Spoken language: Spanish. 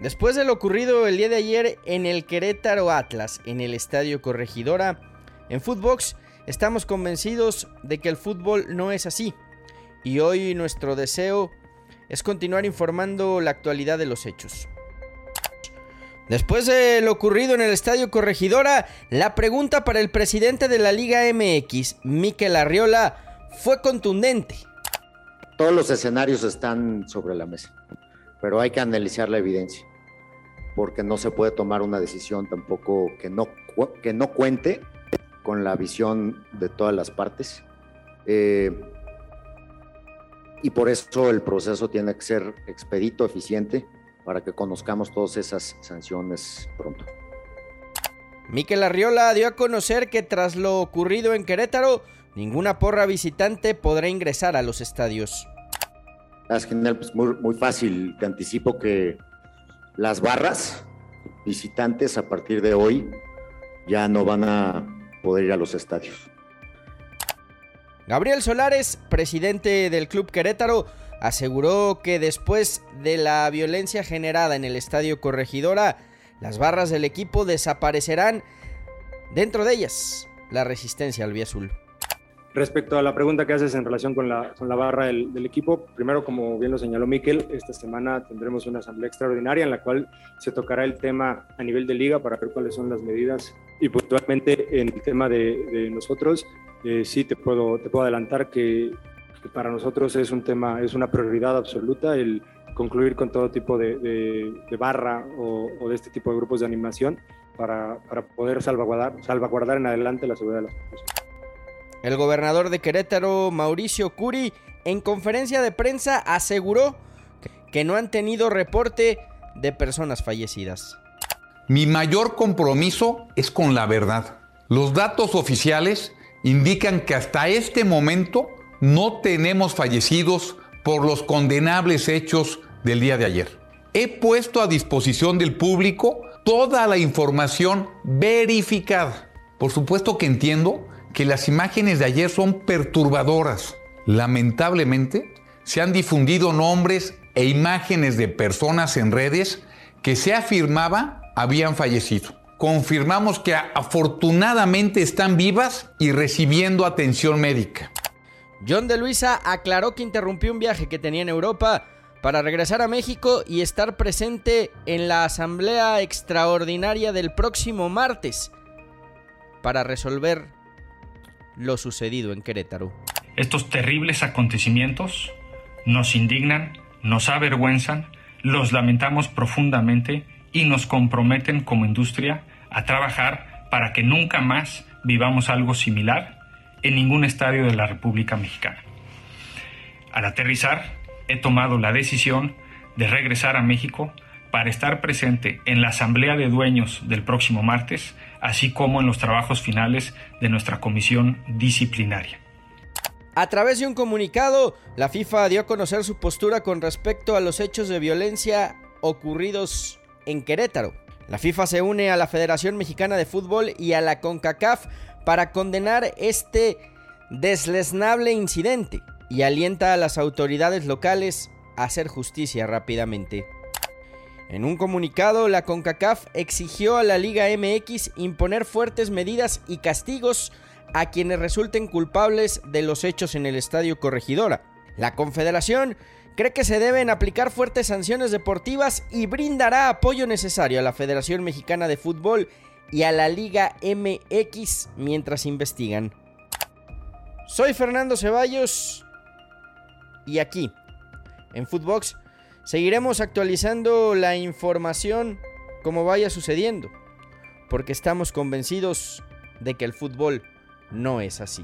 Después de lo ocurrido el día de ayer en el Querétaro Atlas, en el Estadio Corregidora, en Footbox estamos convencidos de que el fútbol no es así. Y hoy nuestro deseo es continuar informando la actualidad de los hechos. Después de lo ocurrido en el Estadio Corregidora, la pregunta para el presidente de la Liga MX, Miquel Arriola, fue contundente. Todos los escenarios están sobre la mesa pero hay que analizar la evidencia, porque no se puede tomar una decisión tampoco que no, que no cuente con la visión de todas las partes. Eh, y por eso el proceso tiene que ser expedito, eficiente, para que conozcamos todas esas sanciones pronto. Miquel Arriola dio a conocer que tras lo ocurrido en Querétaro, ninguna porra visitante podrá ingresar a los estadios. Es genial, pues muy, muy fácil. Te anticipo que las barras visitantes a partir de hoy ya no van a poder ir a los estadios. Gabriel Solares, presidente del Club Querétaro, aseguró que después de la violencia generada en el Estadio Corregidora, las barras del equipo desaparecerán. Dentro de ellas, la resistencia al azul. Respecto a la pregunta que haces en relación con la, con la barra del, equipo, primero, como bien lo señaló Miquel, esta semana tendremos una asamblea extraordinaria en la cual se tocará el tema a nivel de liga para ver cuáles son las medidas y puntualmente en el tema de, nosotros, eh, sí te puedo, te puedo adelantar que, para nosotros es un tema, es una prioridad absoluta el concluir con todo tipo de, de barra o, de este tipo de grupos de animación para, para poder salvaguardar, salvaguardar en adelante la seguridad de las personas. El gobernador de Querétaro, Mauricio Curi, en conferencia de prensa aseguró que no han tenido reporte de personas fallecidas. Mi mayor compromiso es con la verdad. Los datos oficiales indican que hasta este momento no tenemos fallecidos por los condenables hechos del día de ayer. He puesto a disposición del público toda la información verificada. Por supuesto que entiendo que las imágenes de ayer son perturbadoras. Lamentablemente, se han difundido nombres e imágenes de personas en redes que se afirmaba habían fallecido. Confirmamos que afortunadamente están vivas y recibiendo atención médica. John de Luisa aclaró que interrumpió un viaje que tenía en Europa para regresar a México y estar presente en la asamblea extraordinaria del próximo martes para resolver lo sucedido en Querétaro. Estos terribles acontecimientos nos indignan, nos avergüenzan, los lamentamos profundamente y nos comprometen como industria a trabajar para que nunca más vivamos algo similar en ningún estadio de la República Mexicana. Al aterrizar, he tomado la decisión de regresar a México para estar presente en la Asamblea de Dueños del próximo martes así como en los trabajos finales de nuestra comisión disciplinaria. A través de un comunicado, la FIFA dio a conocer su postura con respecto a los hechos de violencia ocurridos en Querétaro. La FIFA se une a la Federación Mexicana de Fútbol y a la CONCACAF para condenar este deslesnable incidente y alienta a las autoridades locales a hacer justicia rápidamente. En un comunicado, la CONCACAF exigió a la Liga MX imponer fuertes medidas y castigos a quienes resulten culpables de los hechos en el Estadio Corregidora. La Confederación cree que se deben aplicar fuertes sanciones deportivas y brindará apoyo necesario a la Federación Mexicana de Fútbol y a la Liga MX mientras investigan. Soy Fernando Ceballos y aquí, en Footbox, Seguiremos actualizando la información como vaya sucediendo, porque estamos convencidos de que el fútbol no es así.